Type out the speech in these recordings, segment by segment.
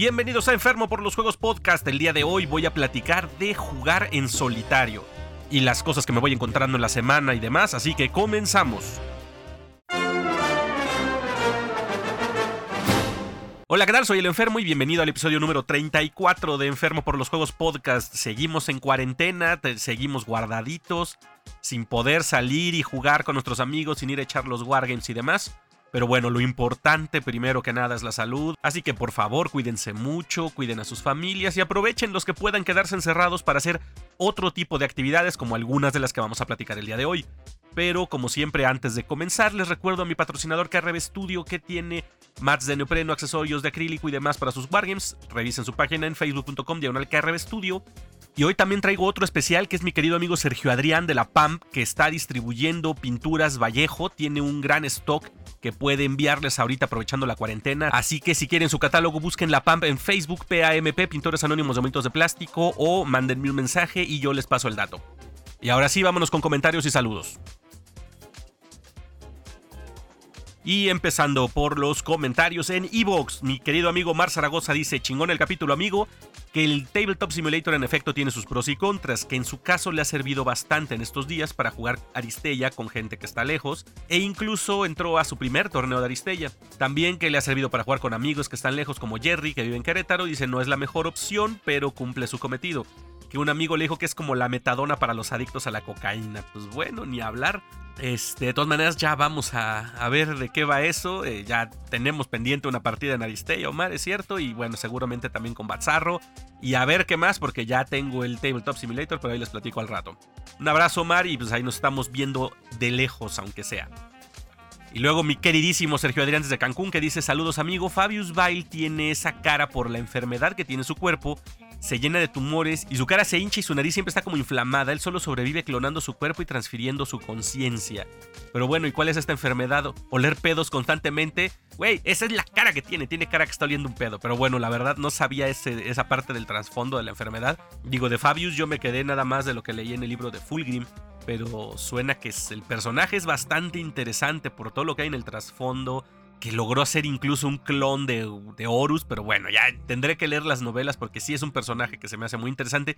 Bienvenidos a Enfermo por los Juegos Podcast. El día de hoy voy a platicar de jugar en solitario y las cosas que me voy encontrando en la semana y demás, así que comenzamos. Hola, ¿qué tal? Soy el Enfermo y bienvenido al episodio número 34 de Enfermo por los Juegos Podcast. Seguimos en cuarentena, seguimos guardaditos, sin poder salir y jugar con nuestros amigos, sin ir a echar los wargames y demás. Pero bueno, lo importante primero que nada es la salud, así que por favor cuídense mucho, cuiden a sus familias y aprovechen los que puedan quedarse encerrados para hacer otro tipo de actividades como algunas de las que vamos a platicar el día de hoy. Pero como siempre antes de comenzar les recuerdo a mi patrocinador KRB Studio que tiene mats de neopreno, accesorios de acrílico y demás para sus wargames. Revisen su página en facebook.com diagonal KRB Studio y hoy también traigo otro especial que es mi querido amigo Sergio Adrián de la PAMP que está distribuyendo pinturas Vallejo. Tiene un gran stock que puede enviarles ahorita aprovechando la cuarentena. Así que si quieren su catálogo, busquen la PAMP en Facebook, PAMP, Pintores Anónimos de Momentos de Plástico o mándenme un mensaje y yo les paso el dato. Y ahora sí, vámonos con comentarios y saludos. Y empezando por los comentarios en Evox, mi querido amigo Mar Zaragoza dice, chingón el capítulo amigo, que el Tabletop Simulator en efecto tiene sus pros y contras, que en su caso le ha servido bastante en estos días para jugar Aristella con gente que está lejos, e incluso entró a su primer torneo de Aristella. También que le ha servido para jugar con amigos que están lejos como Jerry, que vive en Querétaro, dice no es la mejor opción, pero cumple su cometido que un amigo le dijo que es como la metadona para los adictos a la cocaína. Pues bueno, ni hablar. Este, de todas maneras, ya vamos a, ver de qué va eso. Eh, ya tenemos pendiente una partida en Aristella, Omar, es cierto. Y bueno, seguramente también con Bazarro. Y a ver qué más, porque ya tengo el Tabletop Simulator, pero ahí les platico al rato. Un abrazo, Omar, y pues ahí nos estamos viendo de lejos, aunque sea. Y luego mi queridísimo Sergio Adrián desde Cancún que dice saludos amigo, Fabius Bail tiene esa cara por la enfermedad que tiene su cuerpo se llena de tumores y su cara se hincha y su nariz siempre está como inflamada. Él solo sobrevive clonando su cuerpo y transfiriendo su conciencia. Pero bueno, ¿y cuál es esta enfermedad? Oler pedos constantemente. Güey, esa es la cara que tiene. Tiene cara que está oliendo un pedo. Pero bueno, la verdad no sabía esa parte del trasfondo de la enfermedad. Digo, de Fabius yo me quedé nada más de lo que leí en el libro de Fulgrim. Pero suena que el personaje es bastante interesante por todo lo que hay en el trasfondo que logró hacer incluso un clon de, de, Horus, pero bueno, ya tendré que leer las novelas porque sí es un personaje que se me hace muy interesante.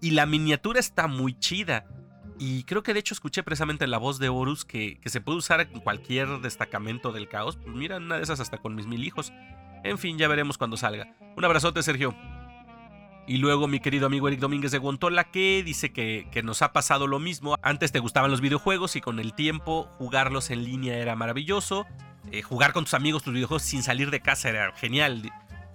Y la miniatura está muy chida. Y creo que de hecho escuché precisamente la voz de Horus que, que se puede usar en cualquier destacamento del caos. Pues mira, una de esas hasta con mis mil hijos. En fin, ya veremos cuando salga. Un abrazote, Sergio. Y luego mi querido amigo Eric Domínguez de Guantola que dice que, que, nos ha pasado lo mismo. Antes te gustaban los videojuegos y con el tiempo jugarlos en línea era maravilloso. Eh, jugar con tus amigos tus videojuegos sin salir de casa era genial.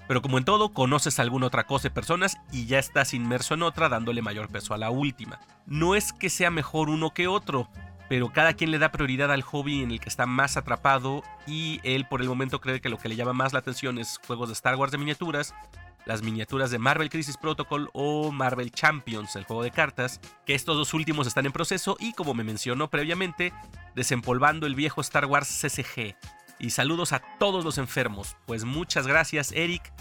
Pero como en todo, conoces alguna otra cosa y personas y ya estás inmerso en otra dándole mayor peso a la última. No es que sea mejor uno que otro, pero cada quien le da prioridad al hobby en el que está más atrapado y él por el momento cree que lo que le llama más la atención es juegos de Star Wars de miniaturas, las miniaturas de Marvel Crisis Protocol o Marvel Champions, el juego de cartas, que estos dos últimos están en proceso y como me mencionó previamente, desempolvando el viejo Star Wars CCG, y saludos a todos los enfermos. Pues muchas gracias, Eric.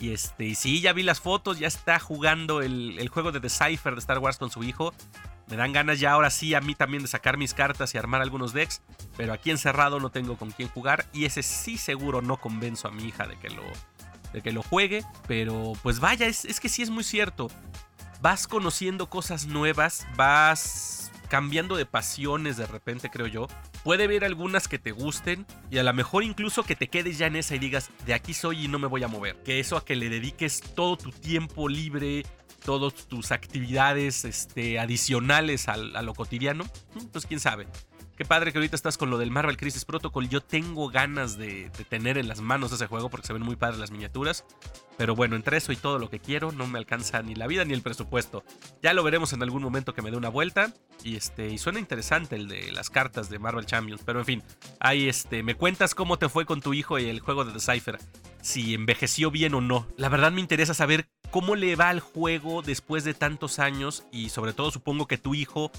Y este, y sí, ya vi las fotos, ya está jugando el, juego de Decipher de Star Wars con su hijo. Me dan ganas ya ahora sí a mí también de sacar mis cartas y armar algunos decks. Pero aquí encerrado no tengo con quién jugar. Y ese sí seguro no convenzo a mi hija de que lo, de que lo juegue. Pero pues vaya, es, es que sí es muy cierto. Vas conociendo cosas nuevas, vas cambiando de pasiones de repente, creo yo. Puede haber algunas que te gusten y a lo mejor incluso que te quedes ya en esa y digas, de aquí soy y no me voy a mover. Que eso a que le dediques todo tu tiempo libre, todas tus actividades este, adicionales a, lo cotidiano, pues quién sabe. Qué padre que ahorita estás con lo del Marvel Crisis Protocol. Yo tengo ganas de, tener en las manos ese juego porque se ven muy padres las miniaturas. Pero bueno, entre eso y todo lo que quiero, no me alcanza ni la vida ni el presupuesto. Ya lo veremos en algún momento que me dé una vuelta. Y este, y suena interesante el de las cartas de Marvel Champions. Pero en fin, ahí este, me cuentas cómo te fue con tu hijo y el juego de Decipher. Si envejeció bien o no. La verdad me interesa saber cómo le va al juego después de tantos años. Y sobre todo supongo que tu hijo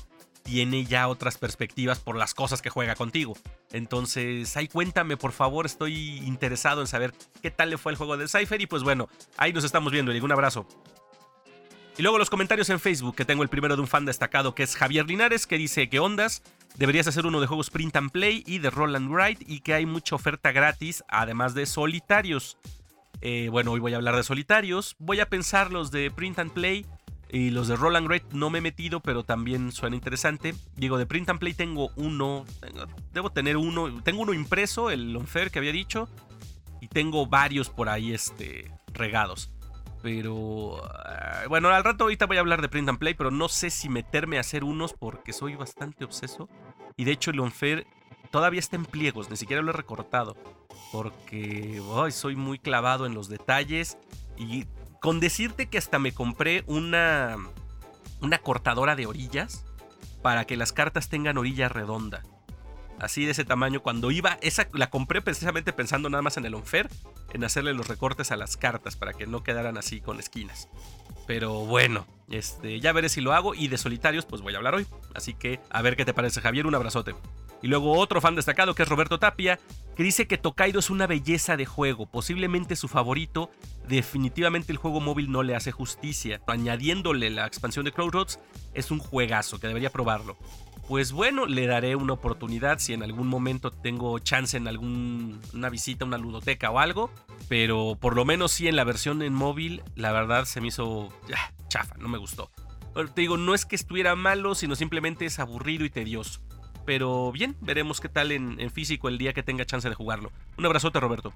tiene ya otras perspectivas por las cosas que juega contigo. Entonces, ahí cuéntame, por favor, estoy interesado en saber qué tal le fue el juego de Cypher y pues bueno, ahí nos estamos viendo, un abrazo. Y luego los comentarios en Facebook, que tengo el primero de un fan destacado que es Javier Linares, que dice que ondas, deberías hacer uno de juegos print and play y de roll and y que hay mucha oferta gratis, además de solitarios. Eh, bueno, hoy voy a hablar de solitarios. Voy a pensar los de Print and Play. Y los de Roland Great no me he metido, pero también suena interesante. Digo, de Print and Play tengo uno. debo tener uno. Tengo uno impreso, el Unfair que había dicho. Y tengo varios por ahí este, regados. Pero ah, bueno, al rato ahorita voy a hablar de Print and Play, pero no sé si meterme a hacer unos porque soy bastante obseso. Y de hecho el Unfair todavía está en pliegos, ni siquiera lo he recortado. Porque soy muy clavado en los detalles. Y con decirte que hasta me compré una, una cortadora de orillas para que las cartas tengan orilla redonda así de ese tamaño. Cuando iba, esa la compré precisamente pensando nada más en el Onfer, en hacerle los recortes a las cartas para que no quedaran así con esquinas. Pero bueno, este, ya veré si lo hago y de solitarios pues voy a hablar hoy. Así que a ver qué te parece Javier, un abrazote. Y luego otro fan destacado que es Roberto Tapia, que dice que Tokaido es una belleza de juego, posiblemente su favorito. Definitivamente el juego móvil no le hace justicia. Añadiéndole la expansión de Crossroads, es un juegazo que debería probarlo pues bueno, le daré una oportunidad si en algún momento tengo chance en alguna visita una ludoteca o algo. Pero por lo menos sí en la versión en móvil, la verdad se me hizo chafa, no me gustó. te digo, no es que estuviera malo, sino simplemente es aburrido y tedioso. Pero bien, veremos qué tal en, físico el día que tenga chance de jugarlo. Un abrazote, Roberto.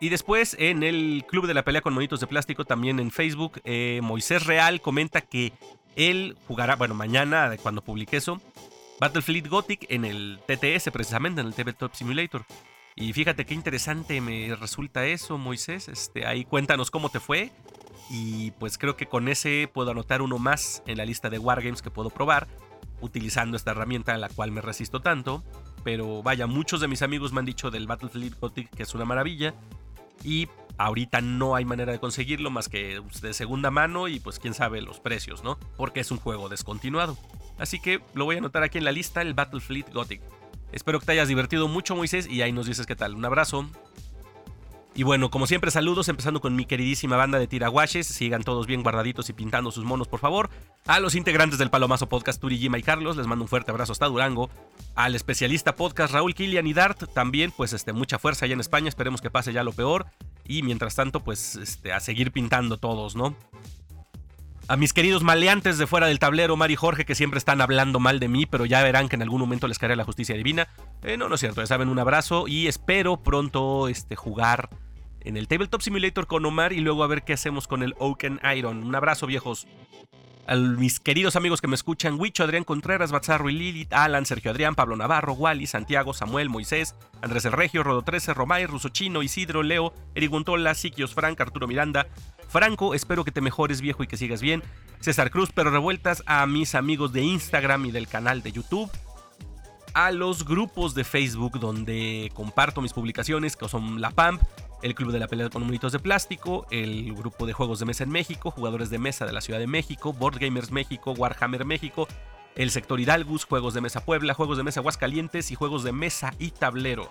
Y después en el Club de la Pelea con Monitos de Plástico, también en Facebook, eh, Moisés Real comenta que él jugará, bueno, mañana, cuando publique eso, Battlefield Gothic en el TTS, precisamente, en el Tabletop Simulator. Y fíjate qué interesante me resulta eso, Moisés. Este, ahí cuéntanos cómo te fue. Y pues creo que con ese puedo anotar uno más en la lista de Wargames que puedo probar, utilizando esta herramienta a la cual me resisto tanto. Pero vaya, muchos de mis amigos me han dicho del Battlefield Gothic que es una maravilla. Y Ahorita no hay manera de conseguirlo más que de segunda mano y pues quién sabe los precios, ¿no? Porque es un juego descontinuado. Así que lo voy a anotar aquí en la lista, el Battlefleet Gothic. Espero que te hayas divertido mucho, Moisés, y ahí nos dices qué tal. Un abrazo. Y bueno, como siempre, saludos, empezando con mi queridísima banda de tiraguaches. Sigan todos bien guardaditos y pintando sus monos, por favor. A los integrantes del Palomazo Podcast, Turi, Gima y Carlos, les mando un fuerte abrazo hasta Durango. Al especialista podcast Raúl Kilian y Dart, también, pues este, mucha fuerza allá en España. Esperemos que pase ya lo peor. Y mientras tanto, pues este, a seguir pintando todos, ¿no? A mis queridos maleantes de fuera del tablero, Mari y Jorge, que siempre están hablando mal de mí, pero ya verán que en algún momento les caerá la justicia divina. Eh, no, no es cierto, ya saben, un abrazo y espero pronto este, jugar en el Tabletop Simulator con Omar y luego a ver qué hacemos con el Oaken Iron. Un abrazo, viejos. A mis queridos amigos que me escuchan, Huicho, Adrián Contreras, Batzarro y Lilith, Alan, Sergio Adrián, Pablo Navarro, Wally, Santiago, Samuel, Moisés, Andrés el Regio, Rodo 13, Romay, Ruso Chino, Isidro, Leo, Eric Guntola, Siquios Frank, Arturo Miranda, Franco, espero que te mejores viejo y que sigas bien, César Cruz, pero revueltas a mis amigos de Instagram y del canal de YouTube, a los grupos de Facebook donde comparto mis publicaciones, que son La Pamp, el Club de la Pelea con Numeritos de Plástico, el Grupo de Juegos de Mesa en México, Jugadores de Mesa de la Ciudad de México, Board Gamers México, Warhammer México, el Sector Hidalgus, Juegos de Mesa Puebla, Juegos de Mesa Aguascalientes y Juegos de Mesa y Tablero.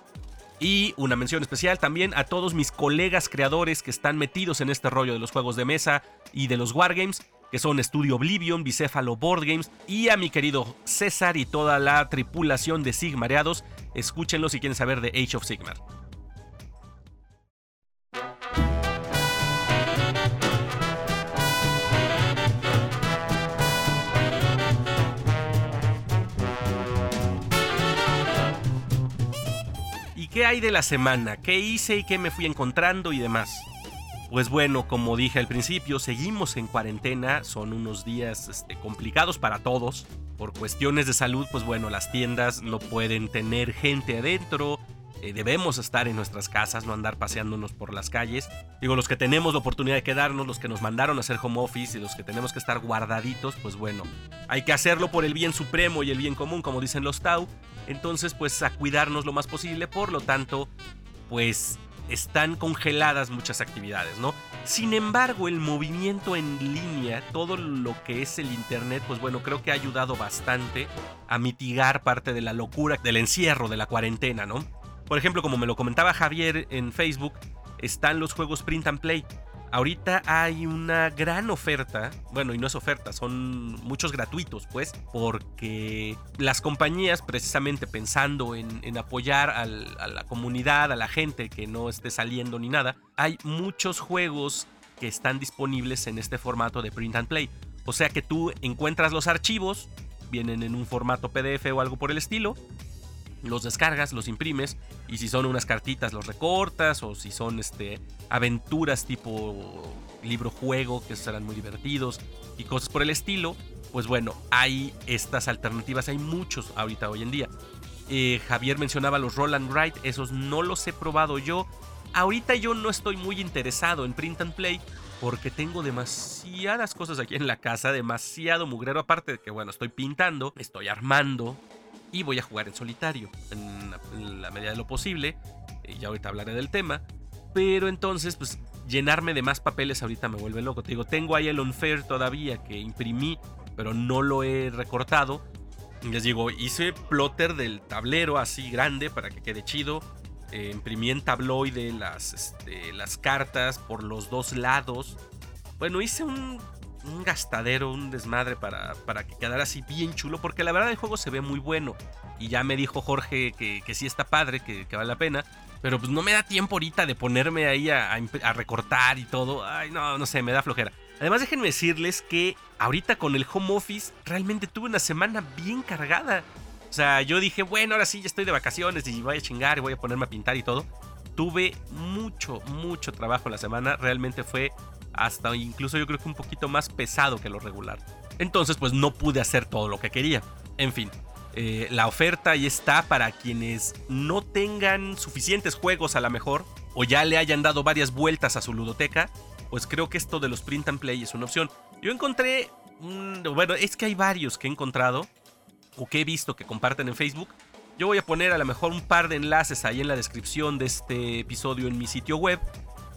Y una mención especial también a todos mis colegas creadores que están metidos en este rollo de los juegos de mesa y de los wargames, que son Studio Oblivion, Bicéfalo Board Games, y a mi querido César y toda la tripulación de Sigmareados. Escúchenlo si quieren saber de Age of Sigmar. ¿Qué hay de la semana? ¿Qué hice y qué me fui encontrando y demás? Pues bueno, como dije al principio, seguimos en cuarentena, son unos días este, complicados para todos. Por cuestiones de salud, pues bueno, las tiendas no pueden tener gente adentro, eh, debemos estar en nuestras casas, no andar paseándonos por las calles. Digo, los que tenemos la oportunidad de quedarnos, los que nos mandaron a hacer home office y los que tenemos que estar guardaditos, pues bueno, hay que hacerlo por el bien supremo y el bien común, como dicen los Tau. Entonces, pues a cuidarnos lo más posible, por lo tanto, pues están congeladas muchas actividades, ¿no? Sin embargo, el movimiento en línea, todo lo que es el Internet, pues bueno, creo que ha ayudado bastante a mitigar parte de la locura del encierro, de la cuarentena, ¿no? Por ejemplo, como me lo comentaba Javier en Facebook, están los juegos Print and Play. Ahorita hay una gran oferta, bueno, y no es oferta, son muchos gratuitos, pues, porque las compañías, precisamente pensando en, apoyar a la comunidad, a la gente que no esté saliendo ni nada, hay muchos juegos que están disponibles en este formato de print and play. O sea que tú encuentras los archivos, vienen en un formato PDF o algo por el estilo, los descargas, los imprimes y si son unas cartitas los recortas o si son este aventuras tipo libro juego que serán muy divertidos y cosas por el estilo, pues bueno, hay estas alternativas, hay muchos ahorita hoy en día. Eh, Javier mencionaba los Roll and Write, esos no los he probado yo. Ahorita yo no estoy muy interesado en print and play porque tengo demasiadas cosas aquí en la casa, demasiado mugrero aparte de que bueno, estoy pintando, estoy armando, y voy a jugar en solitario en la, medida de lo posible. Y ya ahorita hablaré del tema. Pero entonces, pues llenarme de más papeles ahorita me vuelve loco. Te digo, tengo ahí el Unfair todavía que imprimí, pero no lo he recortado. Les digo, hice plotter del tablero así grande para que quede chido. Eh, imprimí en tabloide las, este, las cartas por los dos lados. Bueno, hice un un gastadero, un desmadre para, para que quedara así bien chulo, porque la verdad el juego se ve muy bueno. Y ya me dijo Jorge que, que sí está padre, que, vale la pena. Pero pues no me da tiempo ahorita de ponerme ahí a, a, recortar y todo. Ay, no, no sé, me da flojera. Además, déjenme decirles que ahorita con el home office realmente tuve una semana bien cargada. O sea, yo dije, bueno, ahora sí ya estoy de vacaciones y voy a chingar y voy a ponerme a pintar y todo. Tuve mucho, mucho trabajo la semana. Realmente fue hasta incluso yo creo que un poquito más pesado que lo regular. Entonces pues no pude hacer todo lo que quería. En fin, eh, la oferta ahí está para quienes no tengan suficientes juegos a la mejor o ya le hayan dado varias vueltas a su ludoteca, pues creo que esto de los print and play es una opción. Yo encontré, bueno, es que hay varios que he encontrado o que he visto que comparten en Facebook. Yo voy a poner a lo mejor un par de enlaces ahí en la descripción de este episodio en mi sitio web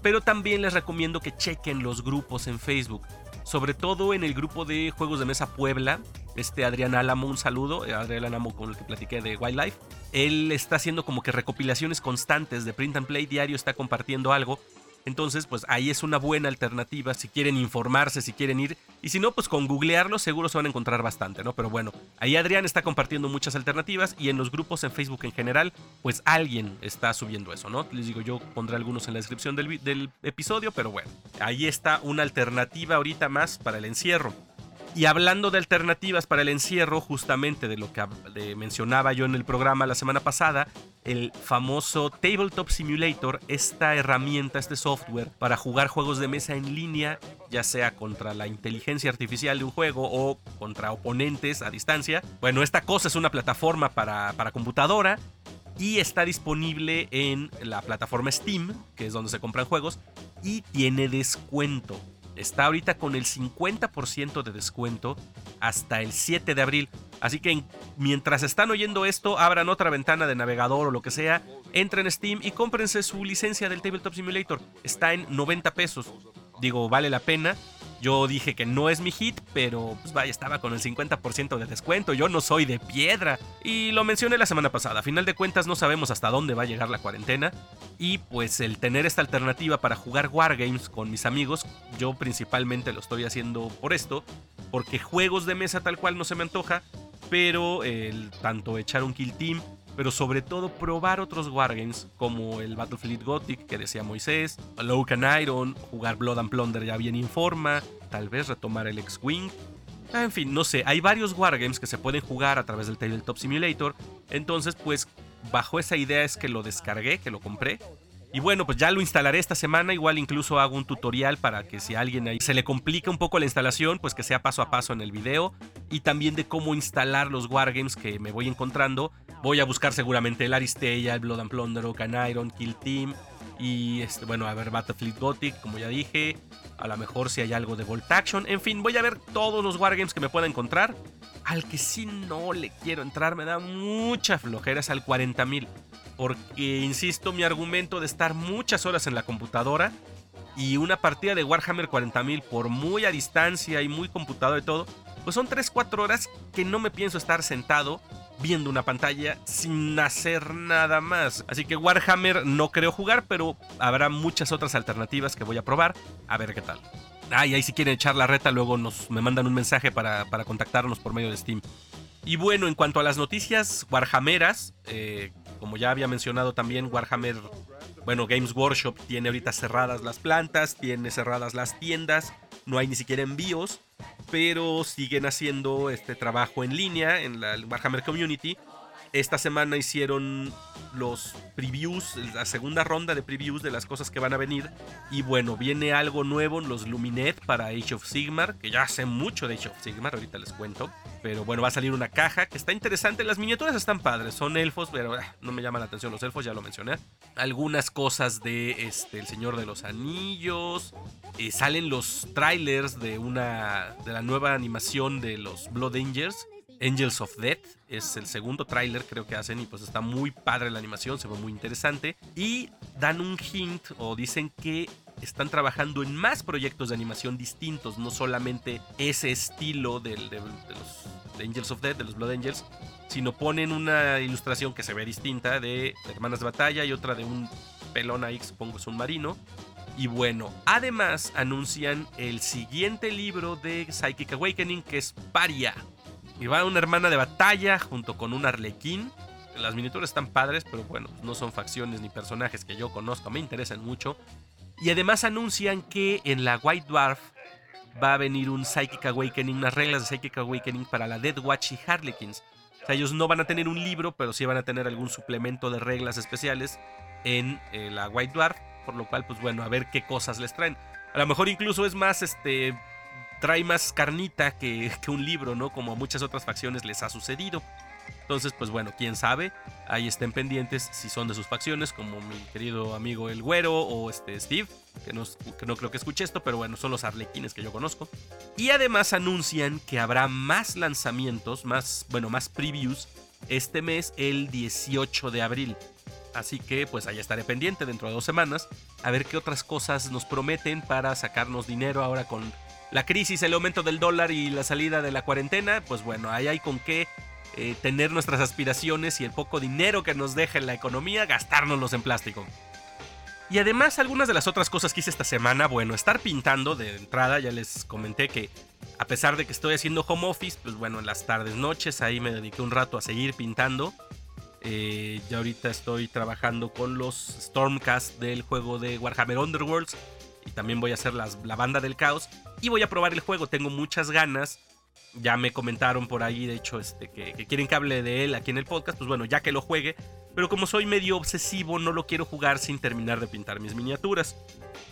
pero también les recomiendo que chequen los grupos en Facebook. Sobre todo en el grupo de juegos de mesa Puebla. Este Adrián Álamo, un saludo. Eh, Adrián Álamo con el que platiqué de Wildlife. Él está haciendo como que recopilaciones constantes de print and play diario, está compartiendo algo. Entonces, pues ahí es una buena alternativa si quieren informarse, si quieren ir. Y si no, pues con googlearlo seguro se van a encontrar bastante, ¿no? Pero bueno, ahí Adrián está compartiendo muchas alternativas y en los grupos en Facebook en general, pues alguien está subiendo eso, ¿no? Les digo, yo pondré algunos en la descripción del, del episodio, pero bueno, ahí está una alternativa ahorita más para el encierro. Y hablando de alternativas para el encierro, justamente de lo que mencionaba yo en el programa la semana pasada, el famoso Tabletop Simulator, esta herramienta, este software para jugar juegos de mesa en línea, ya sea contra la inteligencia artificial de un juego o contra oponentes a distancia. Bueno, esta cosa es una plataforma para, para computadora y está disponible en la plataforma Steam, que es donde se compran juegos, y tiene descuento. Está ahorita con el 50% de descuento hasta el 7 de abril. Así que mientras están oyendo esto, abran otra ventana de navegador o lo que sea, entren en Steam y cómprense su licencia del Tabletop Simulator. Está en 90 pesos. Digo, vale la pena. Yo dije que no es mi hit, pero pues vaya, estaba con el 50% de descuento. Yo no soy de piedra. Y lo mencioné la semana pasada. A final de cuentas no sabemos hasta dónde va a llegar la cuarentena. Y pues el tener esta alternativa para jugar Wargames con mis amigos, yo principalmente lo estoy haciendo por esto. Porque juegos de mesa tal cual no se me antoja. Pero el tanto echar un kill team pero sobre todo probar otros wargames como el Battlefield Gothic que decía Moisés, Locan Iron, jugar Blood and Plunder ya bien informa, tal vez retomar el X-Wing. En fin, no sé, hay varios wargames que se pueden jugar a través del Tabletop Simulator, entonces pues bajo esa idea es que lo descargué, que lo compré. Y bueno, pues ya lo instalaré esta semana, igual incluso hago un tutorial para que si a alguien ahí se le complica un poco la instalación, pues que sea paso a paso en el video. Y también de cómo instalar los wargames que me voy encontrando Voy a buscar seguramente el Aristeia, el Blood and Plunder, Ocan Iron, Kill Team. Y este, bueno, a ver Battlefield Gothic, como ya dije. A lo mejor si hay algo de Volt Action. En fin, voy a ver todos los Wargames que me pueda encontrar. Al que sí no le quiero entrar, me da mucha flojera, es al 40.000. Porque, insisto, mi argumento de estar muchas horas en la computadora y una partida de Warhammer 40.000 por muy a distancia y muy computador y todo, pues son 3-4 horas que no me pienso estar sentado viendo una pantalla sin hacer nada más. Así que Warhammer no creo jugar, pero habrá muchas otras alternativas que voy a probar. A ver qué tal. Ah, y ahí si quieren echar la reta, luego nos, me mandan un mensaje para, para contactarnos por medio de Steam. Y bueno, en cuanto a las noticias Warhammeras, eh, como ya había mencionado también, Warhammer, bueno, Games Workshop tiene ahorita cerradas las plantas, tiene cerradas las tiendas, no hay ni siquiera envíos, pero siguen haciendo este trabajo en línea en la Warhammer Community esta semana hicieron los previews, la segunda ronda de previews de las cosas que van a venir. Y bueno, viene algo nuevo, los Luminet para Age of Sigmar, que ya hace mucho de Age of Sigmar, ahorita les cuento. Pero bueno, va a salir una caja que está interesante. Las miniaturas están padres, son elfos, pero ah, no me llaman la atención los elfos, ya lo mencioné. Algunas cosas de este, El Señor de los Anillos. Eh, salen los trailers de una de la nueva animación de los Blood Angels Angels of Death. Es el segundo tráiler creo que hacen y pues está muy padre la animación, se ve muy interesante. Y dan un hint o dicen que están trabajando en más proyectos de animación distintos, no solamente ese estilo de, los Angels of Death, de los Blood Angels, sino ponen una ilustración que se ve distinta de Hermanas de Batalla y otra de un pelón ahí, supongo es un marino. Y bueno, además anuncian el siguiente libro de Psychic Awakening que es Paria. Y va una hermana de batalla junto con un arlequín. Las miniaturas están padres, pero bueno, no son facciones ni personajes que yo conozco, me interesan mucho. Y además anuncian que en la White Dwarf va a venir un Psychic Awakening, unas reglas de Psychic Awakening para la Dead Watch y Harlequins. O sea, ellos no van a tener un libro, pero sí van a tener algún suplemento de reglas especiales en eh, la White Dwarf. Por lo cual, pues bueno, a ver qué cosas les traen. A lo mejor incluso es más este trae más carnita que, un libro, ¿no? Como a muchas otras facciones les ha sucedido. Entonces, pues bueno, quién sabe, ahí estén pendientes si son de sus facciones, como mi querido amigo El Güero o este Steve, que no, que no creo que escuche esto, pero bueno, son los arlequines que yo conozco. Y además anuncian que habrá más lanzamientos, más, bueno, más previews este mes, el 18 de abril. Así que pues ahí estaré pendiente dentro de dos semanas a ver qué otras cosas nos prometen para sacarnos dinero ahora con la crisis, el aumento del dólar y la salida de la cuarentena, pues bueno, ahí hay con qué eh, tener nuestras aspiraciones y el poco dinero que nos deja la economía, gastárnoslos en plástico. Y además algunas de las otras cosas que hice esta semana, bueno, estar pintando de entrada, ya les comenté que a pesar de que estoy haciendo home office, pues bueno, en las tardes, noches, ahí me dediqué un rato a seguir pintando. Eh, ya ahorita estoy trabajando con los Stormcast del juego de Warhammer Underworlds y también voy a hacer la banda del caos y voy a probar el juego. Tengo muchas ganas. Ya me comentaron por ahí, de hecho, este, que, quieren que hable de él aquí en el podcast. Pues bueno, ya que lo juegue. Pero como soy medio obsesivo, no lo quiero jugar sin terminar de pintar mis miniaturas.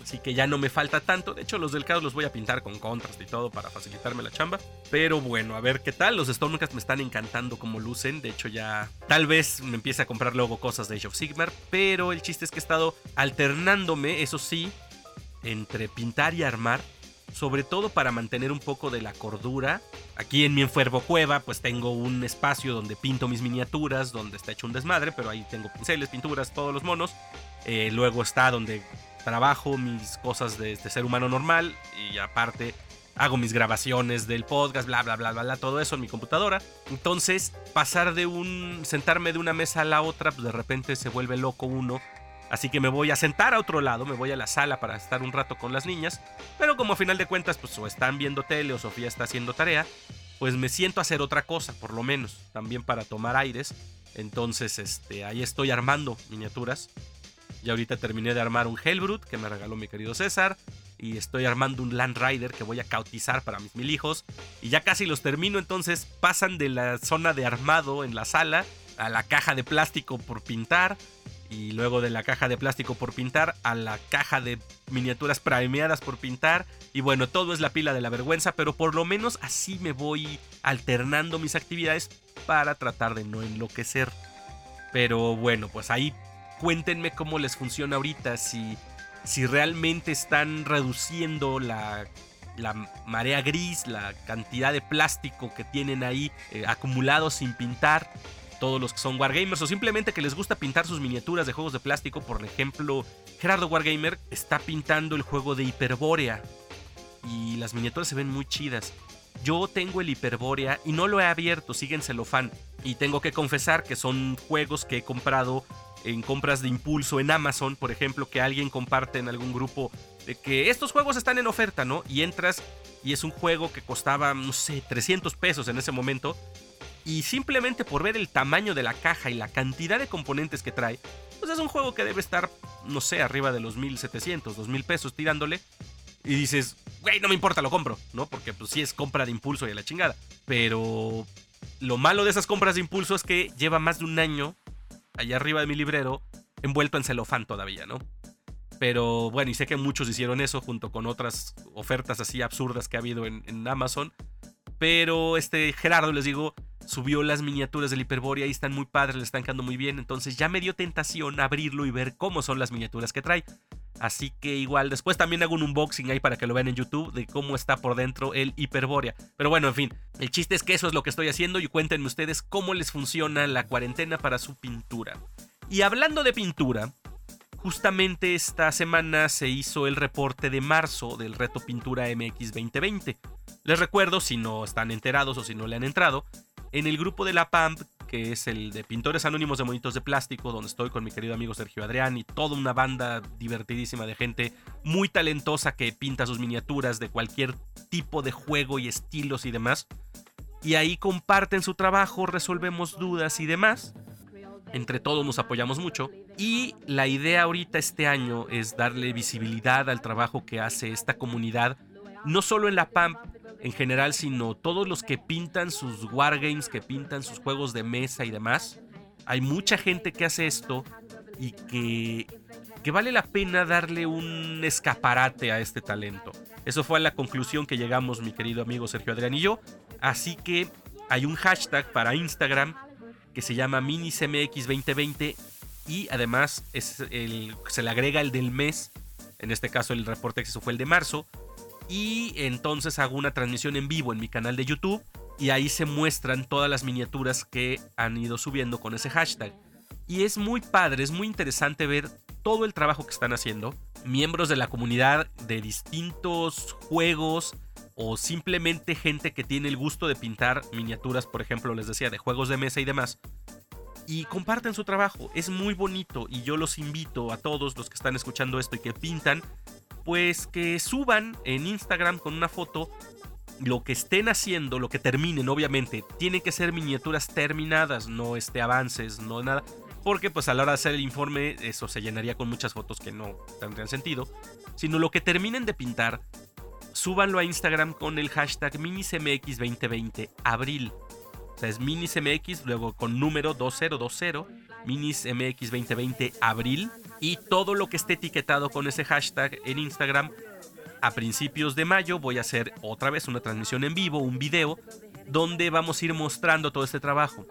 Así que ya no me falta tanto. De hecho, los del caos los voy a pintar con contrast y todo para facilitarme la chamba. Pero bueno, a ver qué tal. Los Stormcast me están encantando como lucen. De hecho, ya tal vez me empiece a comprar luego cosas de Age of Sigmar. Pero el chiste es que he estado alternándome, eso sí, entre pintar y armar, sobre todo para mantener un poco de la cordura. Aquí en mi enfervo cueva, pues tengo un espacio donde pinto mis miniaturas, donde está hecho un desmadre, pero ahí tengo pinceles, pinturas, todos los monos. Eh, luego está donde trabajo mis cosas de, este ser humano normal y aparte hago mis grabaciones del podcast, bla, bla, bla, bla, bla, todo eso en mi computadora. Entonces, pasar de un, sentarme de una mesa a la otra, pues de repente se vuelve loco uno Así que me voy a sentar a otro lado, me voy a la sala para estar un rato con las niñas. Pero como a final de cuentas, pues o están viendo tele o Sofía está haciendo tarea, pues me siento a hacer otra cosa, por lo menos, también para tomar aires. Entonces, este, ahí estoy armando miniaturas. Y ahorita terminé de armar un Hellbrut que me regaló mi querido César. Y estoy armando un Land Rider que voy a cautizar para mis mil hijos. Y ya casi los termino, entonces pasan de la zona de armado en la sala a la caja de plástico por pintar y luego de la caja de plástico por pintar a la caja de miniaturas primeadas por pintar y bueno, todo es la pila de la vergüenza, pero por lo menos así me voy alternando mis actividades para tratar de no enloquecer. Pero bueno, pues ahí cuéntenme cómo les funciona ahorita, si, si realmente están reduciendo la, la marea gris, la cantidad de plástico que tienen ahí eh, acumulado sin pintar todos los que son Wargamers o simplemente que les gusta pintar sus miniaturas de juegos de plástico. Por ejemplo, Gerardo Wargamer está pintando el juego de Hyperbórea y las miniaturas se ven muy chidas. Yo tengo el Hyperborea y no lo he abierto, sigue en celofán. Y tengo que confesar que son juegos que he comprado en compras de impulso en Amazon, por ejemplo, que alguien comparte en algún grupo de que estos juegos están en oferta, ¿no? Y entras y es un juego que costaba, no sé, 300 pesos en ese momento. Y simplemente por ver el tamaño de la caja y la cantidad de componentes que trae, pues es un juego que debe estar, no sé, arriba de los 1700, 2000 pesos tirándole. Y dices, güey, no me importa, lo compro, ¿no? Porque pues sí es compra de impulso y a la chingada. Pero lo malo de esas compras de impulso es que lleva más de un año allá arriba de mi librero envuelto en celofán todavía, ¿no? Pero bueno, y sé que muchos hicieron eso junto con otras ofertas así absurdas que ha habido en, en Amazon. Pero este Gerardo, les digo, subió las miniaturas del Hyperborea y están muy padres, le están quedando muy bien. Entonces ya me dio tentación abrirlo y ver cómo son las miniaturas que trae. Así que igual, después también hago un unboxing ahí para que lo vean en YouTube de cómo está por dentro el Hyperborea. Pero bueno, en fin, el chiste es que eso es lo que estoy haciendo y cuéntenme ustedes cómo les funciona la cuarentena para su pintura. Y hablando de pintura, justamente esta semana se hizo el reporte de marzo del reto Pintura MX 2020. Les recuerdo, si no están enterados o si no le han entrado, en el grupo de la PAMP que es el de Pintores Anónimos de Monitos de Plástico, donde estoy con mi querido amigo Sergio Adrián y toda una banda divertidísima de gente muy talentosa que pinta sus miniaturas de cualquier tipo de juego y estilos y demás. Y ahí comparten su trabajo, resolvemos dudas y demás. Entre todos nos apoyamos mucho. Y la idea ahorita este año es darle visibilidad al trabajo que hace esta comunidad, no solo en la PAMP, en general, sino todos los que pintan sus wargames, que pintan sus juegos de mesa y demás. Hay mucha gente que hace esto y que, que vale la pena darle un escaparate a este talento. Eso fue a la conclusión que llegamos mi querido amigo Sergio Adrián y yo. Así que hay un hashtag para Instagram que se llama MinisMX2020 y además es el, se le agrega el del mes. En este caso el reporte que se fue el de marzo y entonces hago una transmisión en vivo en mi canal de YouTube y ahí se muestran todas las miniaturas que han ido subiendo con ese hashtag. Y es muy padre, es muy interesante ver todo el trabajo que están haciendo. Miembros de la comunidad de distintos juegos o simplemente gente que tiene el gusto de pintar miniaturas, por ejemplo, les decía, de juegos de mesa y demás. Y comparten su trabajo, es muy bonito y yo los invito a todos los que están escuchando esto y que pintan pues que suban en Instagram con una foto lo que estén haciendo, lo que terminen, obviamente. Tienen que ser miniaturas terminadas, no este avances, no nada. Porque pues a la hora de hacer el informe eso se llenaría con muchas fotos que no tendrían sentido. Sino lo que terminen de pintar, súbanlo a Instagram con el hashtag MinisMX2020 abril. O sea, es MinisMX, luego con número 2020, MinisMX2020 abril y todo lo que esté etiquetado con ese hashtag en Instagram. A principios de mayo voy a hacer otra vez una transmisión en vivo, un video, donde vamos a ir mostrando todo este trabajo.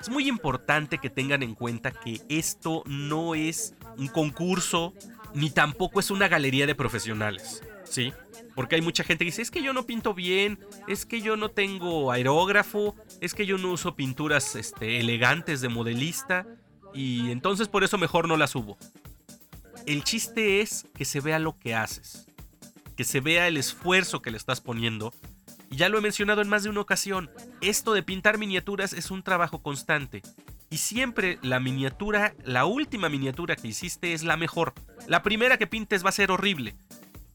Es muy importante que tengan en cuenta que esto no es un concurso, ni tampoco es una galería de profesionales, ¿sí? Porque hay mucha gente que dice, es que yo no pinto bien, es que yo no tengo aerógrafo, es que yo no uso pinturas este, elegantes de modelista, y entonces por eso mejor no las subo. El chiste es que se vea lo que haces, que se vea el esfuerzo que le estás poniendo. Y ya lo he mencionado en más de una ocasión, esto de pintar miniaturas es un trabajo constante. Y siempre la miniatura, la última miniatura que hiciste es la mejor. La primera que pintes va a ser horrible.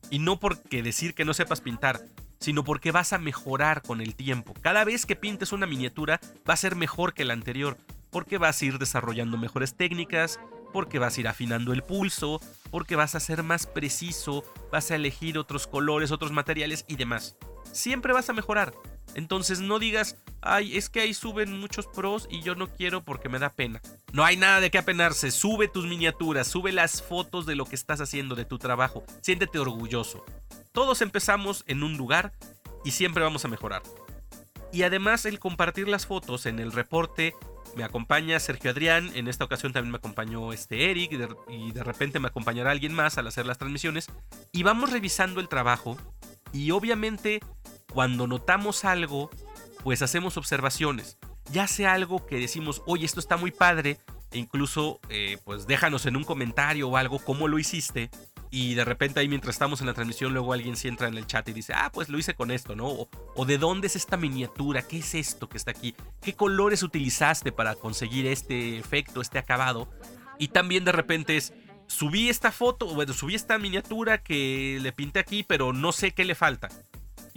Y no porque decir que no sepas pintar, sino porque vas a mejorar con el tiempo. Cada vez que pintes una miniatura va a ser mejor que la anterior, porque vas a ir desarrollando mejores técnicas, porque vas a ir afinando el pulso, porque vas a ser más preciso, vas a elegir otros colores, otros materiales y demás. Siempre vas a mejorar. Entonces no digas, ay, es que ahí suben muchos pros y yo no quiero porque me da pena. No hay nada de qué apenarse. Sube tus miniaturas, sube las fotos de lo que estás haciendo, de tu trabajo. Siéntete orgulloso. Todos empezamos en un lugar y siempre vamos a mejorar. Y además el compartir las fotos en el reporte me acompaña Sergio Adrián, en esta ocasión también me acompañó este Eric y de, repente me acompañará alguien más al hacer las transmisiones y vamos revisando el trabajo y obviamente cuando notamos algo pues hacemos observaciones, ya sea algo que decimos, oye esto está muy padre e incluso eh, pues déjanos en un comentario o algo cómo lo hiciste y de repente ahí mientras estamos en la transmisión luego alguien sí entra en el chat y dice, ah, pues lo hice con esto, ¿no? O, o, de dónde es esta miniatura, qué es esto que está aquí, qué colores utilizaste para conseguir este efecto, este acabado. Y también de repente es, subí esta foto, bueno, subí esta miniatura que le pinté aquí, pero no sé qué le falta.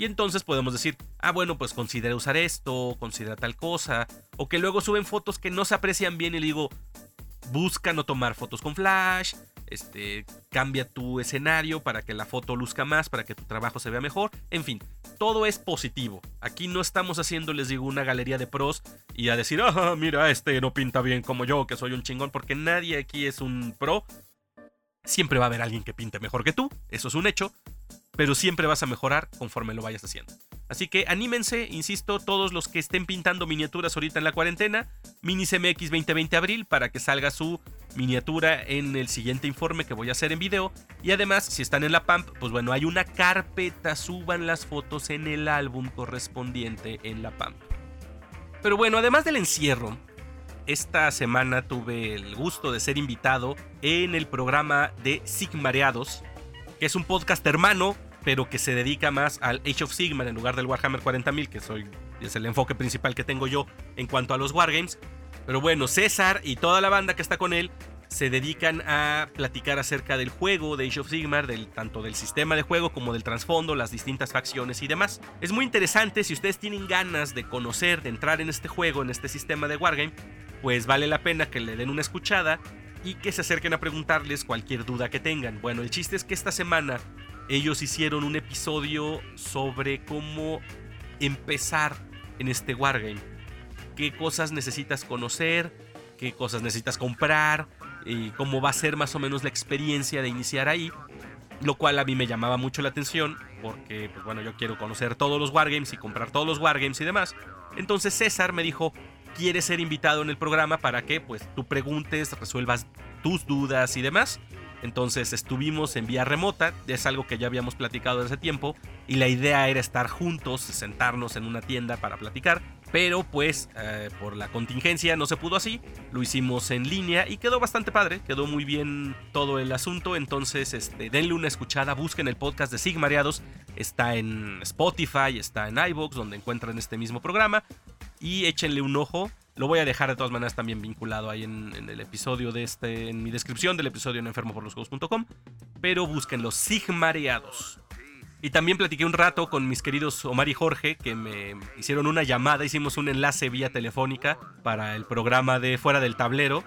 Y entonces podemos decir, ah, bueno, pues considera usar esto, considera tal cosa, o que luego suben fotos que no se aprecian bien y le digo, busca no tomar fotos con flash, este, cambia tu escenario para que la foto luzca más, para que tu trabajo se vea mejor, en fin, todo es positivo. Aquí no estamos haciendo, les digo, una galería de pros y a decir, ah, mira, este no pinta bien como yo, que soy un chingón, porque nadie aquí es un pro. Siempre va a haber alguien que pinte mejor que tú, eso es un hecho, pero siempre vas a mejorar conforme lo vayas haciendo. Así que anímense, insisto, todos los que estén pintando miniaturas ahorita en la cuarentena, MiniCMX 2020 abril para que salga su miniatura en el siguiente informe que voy a hacer en video. Y además, si están en la PAMP, pues bueno, hay una carpeta, suban las fotos en el álbum correspondiente en la PAMP. Pero bueno, además del encierro, esta semana tuve el gusto de ser invitado en el programa de Sigmareados, que es un podcast hermano, pero que se dedica más al Age of Sigmar en lugar del Warhammer 40.000, que soy, es el enfoque principal que tengo yo en cuanto a los Wargames. Pero bueno, César y toda la banda que está con él se dedican a platicar acerca del juego de Age of Sigmar, del, tanto del sistema de juego como del trasfondo, las distintas facciones y demás. Es muy interesante si ustedes tienen ganas de conocer, de entrar en este juego, en este sistema de Wargame, pues vale la pena que le den una escuchada y que se acerquen a preguntarles cualquier duda que tengan. Bueno, el chiste es que esta semana ellos hicieron un episodio sobre cómo empezar en este wargame. Qué cosas necesitas conocer, qué cosas necesitas comprar y cómo va a ser más o menos la experiencia de iniciar ahí. Lo cual a mí me llamaba mucho la atención porque, pues bueno, yo quiero conocer todos los wargames y comprar todos los wargames y demás. Entonces César me dijo, quiere ser invitado en el programa para que pues tú preguntes, resuelvas tus dudas y demás. Entonces estuvimos en vía remota, es algo que ya habíamos platicado hace tiempo, y la idea era estar juntos, sentarnos en una tienda para platicar, pero pues eh, por la contingencia no se pudo así, lo hicimos en línea y quedó bastante padre, quedó muy bien todo el asunto, entonces este, denle una escuchada, busquen el podcast de Sigmareados, está en Spotify, está en iVoox, donde encuentran este mismo programa, y échenle un ojo. Lo voy a dejar de todas maneras también vinculado ahí en, el episodio de este, en mi descripción del episodio en enfermoporlosjuegos.com. Pero busquen los Sigmareados. Y también platiqué un rato con mis queridos Omar y Jorge, que me hicieron una llamada, hicimos un enlace vía telefónica para el programa de Fuera del Tablero,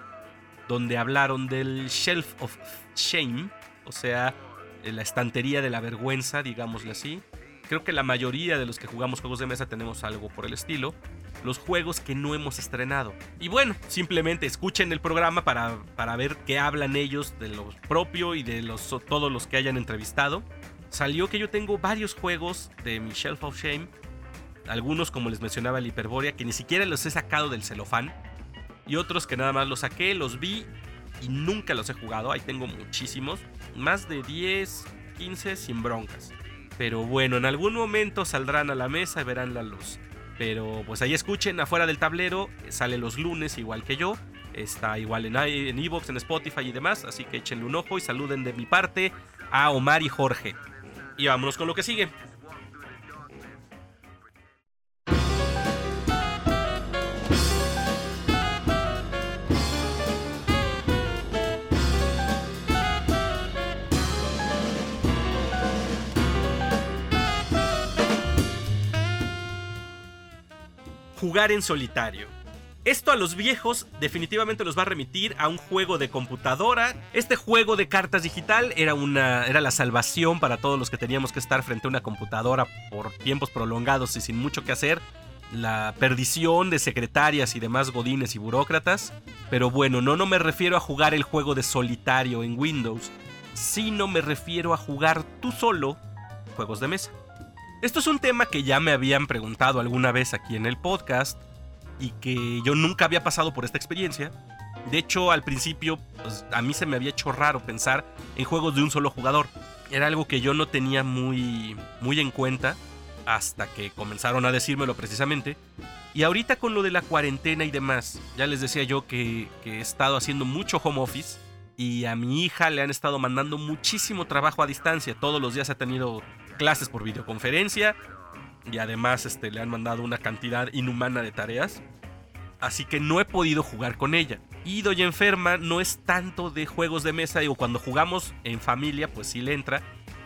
donde hablaron del Shelf of Shame, o sea, la estantería de la vergüenza, digámosle así. Creo que la mayoría de los que jugamos juegos de mesa tenemos algo por el estilo los juegos que no hemos estrenado. Y bueno, simplemente escuchen el programa para, para ver qué hablan ellos de lo propio y de los, todos los que hayan entrevistado. Salió que yo tengo varios juegos de mi Shelf of Shame. Algunos, como les mencionaba, el Hyperborea, que ni siquiera los he sacado del celofán. Y otros que nada más los saqué, los vi y nunca los he jugado. Ahí tengo muchísimos. Más de 10, 15 sin broncas. Pero bueno, en algún momento saldrán a la mesa y verán la luz. Pero pues ahí escuchen afuera del tablero, sale los lunes igual que yo. Está igual en Evox, en, en Spotify y demás. Así que échenle un ojo y saluden de mi parte a Omar y Jorge. Y vámonos con lo que sigue. jugar en solitario. Esto a los viejos definitivamente los va a remitir a un juego de computadora. Este juego de cartas digital era, una, era la salvación para todos los que teníamos que estar frente a una computadora por tiempos prolongados y sin mucho que hacer. La perdición de secretarias y demás godines y burócratas. Pero bueno, no, no me refiero a jugar el juego de solitario en Windows, sino me refiero a jugar tú solo juegos de mesa. Esto es un tema que ya me habían preguntado alguna vez aquí en el podcast y que yo nunca había pasado por esta experiencia. De hecho, al principio pues, a mí se me había hecho raro pensar en juegos de un solo jugador. Era algo que yo no tenía muy, muy en cuenta hasta que comenzaron a decírmelo precisamente. Y ahorita con lo de la cuarentena y demás, ya les decía yo que, que he estado haciendo mucho home office y a mi hija le han estado mandando muchísimo trabajo a distancia. Todos los días ha tenido clases por videoconferencia y además este, le han mandado una cantidad inhumana de tareas. Así que no he podido jugar con ella. Y Doña Enferma no es tanto de juegos de mesa. Digo, cuando jugamos en familia, pues sí le entra.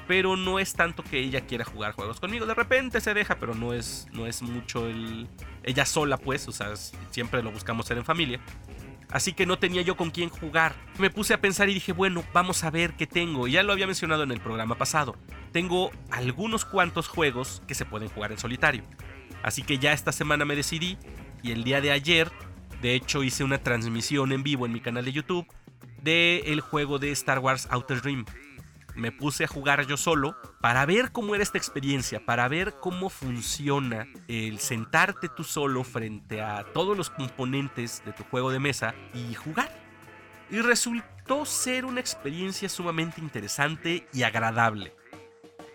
Pero no es tanto que ella quiera jugar juegos conmigo. De repente se deja, pero no es, no es mucho el. Ella sola, pues. O sea, siempre lo buscamos ser en familia. Así que no tenía yo con quién jugar. Me puse a pensar y dije, bueno, vamos a ver qué tengo. Ya lo había mencionado en el programa pasado. Tengo algunos cuantos juegos que se pueden jugar en solitario. Así que ya esta semana me decidí y el día de ayer, de hecho, hice una transmisión en vivo en mi canal de YouTube de el juego de Star Wars Outer Rim. Me puse a jugar yo solo para ver cómo era esta experiencia, para ver cómo funciona el sentarte tú solo frente a todos los componentes de tu juego de mesa y jugar. Y resultó ser una experiencia sumamente interesante y agradable.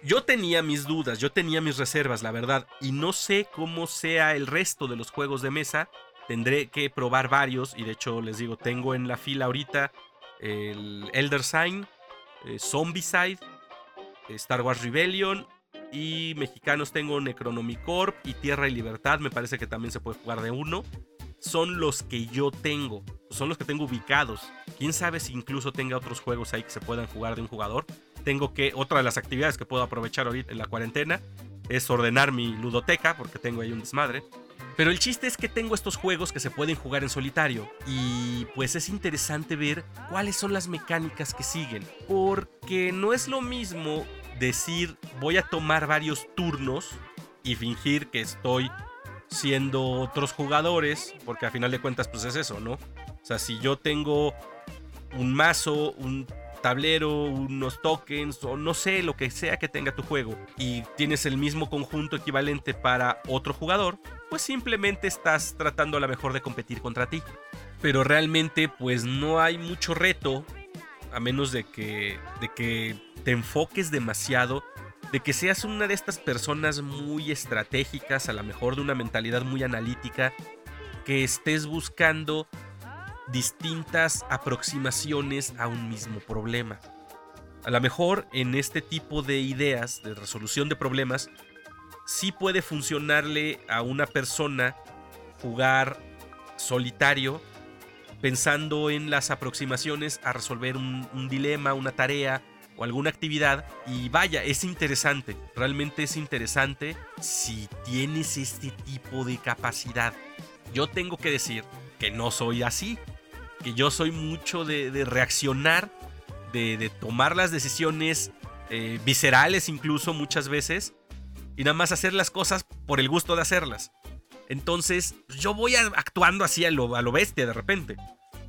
Yo tenía mis dudas, yo tenía mis reservas, la verdad, y no sé cómo sea el resto de los juegos de mesa. Tendré que probar varios, y de hecho les digo, tengo en la fila ahorita el Elder Sign, eh, Zombicide, Star Wars Rebellion, y mexicanos tengo Necronomicorp y Tierra y Libertad, me parece que también se puede jugar de uno. Son los que yo tengo, son los que tengo ubicados. Quién sabe si incluso tenga otros juegos ahí que se puedan jugar de un jugador tengo que, otra de las actividades que puedo aprovechar ahorita en la cuarentena es ordenar mi ludoteca, porque tengo ahí un desmadre. Pero el chiste es que tengo estos juegos que se pueden jugar en solitario y pues es interesante ver cuáles son las mecánicas que siguen. Porque no es lo mismo decir voy a tomar varios turnos y fingir que estoy siendo otros jugadores, porque a final de cuentas pues es eso, ¿no? O sea, si yo tengo un mazo, un tablero, unos tokens o no sé, lo que sea que tenga tu juego y tienes el mismo conjunto equivalente para otro jugador, pues simplemente estás tratando a la mejor de competir contra ti. Pero realmente pues no hay mucho reto a menos de que, de que te enfoques demasiado, de que seas una de estas personas muy estratégicas, a lo mejor de una mentalidad muy analítica, que estés buscando distintas aproximaciones a un mismo problema. A lo mejor en este tipo de ideas de resolución de problemas, sí puede funcionarle a una persona jugar solitario pensando en las aproximaciones a resolver un, dilema, una tarea o alguna actividad. Y vaya, es interesante, realmente es interesante si tienes este tipo de capacidad. Yo tengo que decir que no soy así que yo soy mucho de, reaccionar, de, tomar las decisiones eh, viscerales incluso muchas veces, y nada más hacer las cosas por el gusto de hacerlas. Entonces yo voy actuando así a lo, a lo bestia de repente.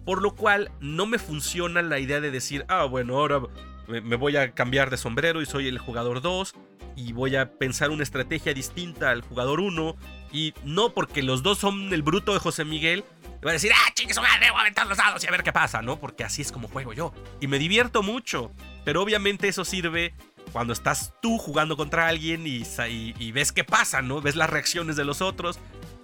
Por lo cual no me funciona la idea de decir, ah, bueno, ahora me voy a cambiar de sombrero y soy el jugador 2 y voy a pensar una estrategia distinta al jugador 1 y no porque los dos son el bruto de José Miguel, va a decir, ah, chingue su madre, voy a aventar los dados y a ver qué pasa, ¿no? Porque así es como juego yo. Y me divierto mucho. Pero obviamente eso sirve cuando estás tú jugando contra alguien y, y, ves qué pasa, ¿no? Ves las reacciones de los otros.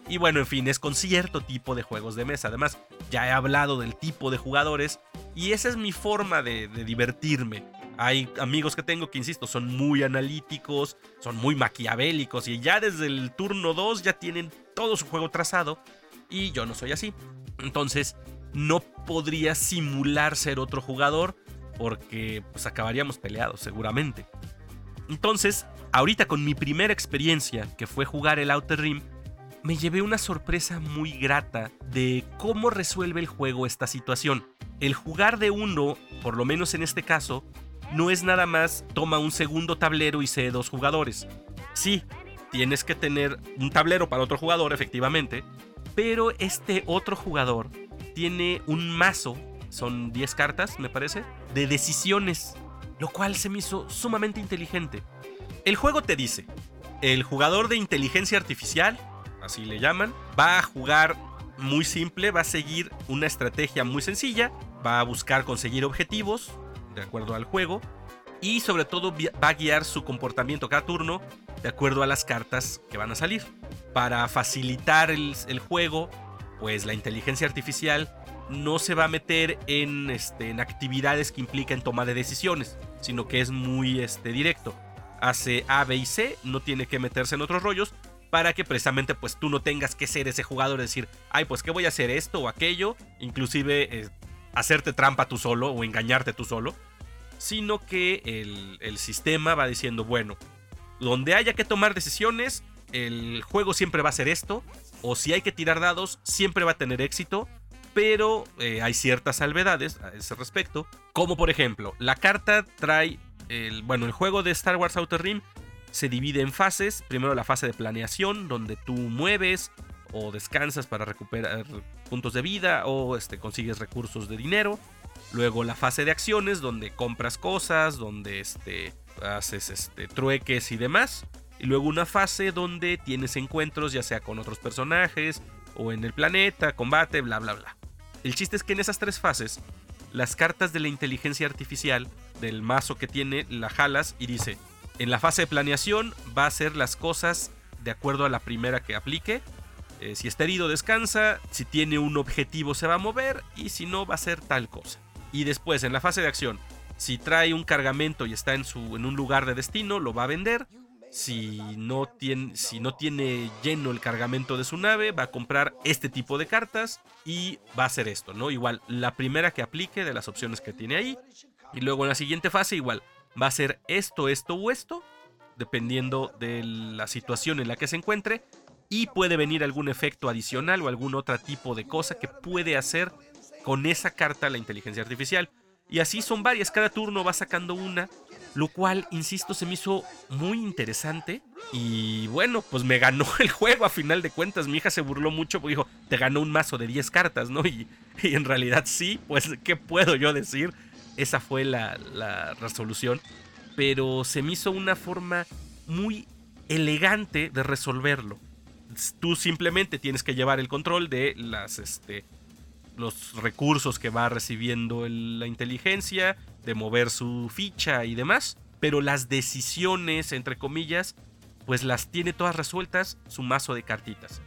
Y bueno, en fin, es con cierto tipo de juegos de mesa. Además, ya he hablado del tipo de jugadores y esa es mi forma de, de divertirme. Hay amigos que tengo que, insisto, son muy analíticos, son muy maquiavélicos y ya desde el turno 2 ya tienen todo su juego trazado y yo no soy así. Entonces, no podría simular ser otro jugador porque pues acabaríamos peleados seguramente. Entonces, ahorita con mi primera experiencia, que fue jugar el Outer Rim, me llevé una sorpresa muy grata de cómo resuelve el juego esta situación. El jugar de uno, por lo menos en este caso, no es nada más toma un segundo tablero y sé dos jugadores. Sí, tienes que tener un tablero para otro jugador, efectivamente, pero este otro jugador tiene un mazo, son 10 cartas, me parece, de decisiones, lo cual se me hizo sumamente inteligente. El juego te dice, el jugador de inteligencia artificial, así le llaman, va a jugar muy simple, va a seguir una estrategia muy sencilla, va a buscar conseguir objetivos, de acuerdo al juego, y sobre todo va a guiar su comportamiento cada turno de acuerdo a las cartas que van a salir. Para facilitar el, juego, pues la inteligencia artificial no se va a meter en, este, en actividades que impliquen toma de decisiones, sino que es muy este, directo. Hace A, B y C, no tiene que meterse en otros rollos para que precisamente pues tú no tengas que ser ese jugador y decir, ay, pues que voy a hacer esto o aquello, inclusive eh, hacerte trampa tú solo o engañarte tú solo, sino que el, el sistema va diciendo, bueno, donde haya que tomar decisiones, el juego siempre va a ser esto, o si hay que tirar dados, siempre va a tener éxito, pero eh, hay ciertas salvedades a ese respecto, como por ejemplo, la carta trae, el, bueno, el juego de Star Wars Outer Rim se divide en fases, primero la fase de planeación, donde tú mueves o descansas para recuperar puntos de vida o este, consigues recursos de dinero, luego la fase de acciones, donde compras cosas, donde este, haces este, trueques y demás, y luego una fase donde tienes encuentros ya sea con otros personajes o en el planeta, combate, bla bla bla. El chiste es que en esas tres fases, las cartas de la inteligencia artificial del mazo que tiene la jalas y dice, en la fase de planeación va a hacer las cosas de acuerdo a la primera que aplique. Eh, si está herido descansa, si tiene un objetivo se va a mover y si no va a hacer tal cosa. Y después en la fase de acción, si trae un cargamento y está en, su, en un lugar de destino, lo va a vender si no, tiene, si no tiene lleno el cargamento de su nave, va a comprar este tipo de cartas y va a hacer esto, ¿no? Igual, la primera que aplique de las opciones que tiene ahí. Y luego en la siguiente fase, igual, va a hacer esto, esto o esto, dependiendo de la situación en la que se encuentre. Y puede venir algún efecto adicional o algún otro tipo de cosa que puede hacer con esa carta la inteligencia artificial. Y así son varias, cada turno va sacando una lo cual, insisto, se me hizo muy interesante. Y bueno, pues me ganó el juego a final de cuentas. Mi hija se burló mucho porque dijo, te ganó un mazo de 10 cartas, ¿no? Y, en realidad sí, pues, ¿qué puedo yo decir? Esa fue la, la resolución. Pero se me hizo una forma muy elegante de resolverlo. Tú simplemente tienes que llevar el control de las, este, los recursos que va recibiendo la inteligencia, de mover su ficha y demás, pero las decisiones, entre comillas, pues las tiene todas resueltas su mazo de cartitas.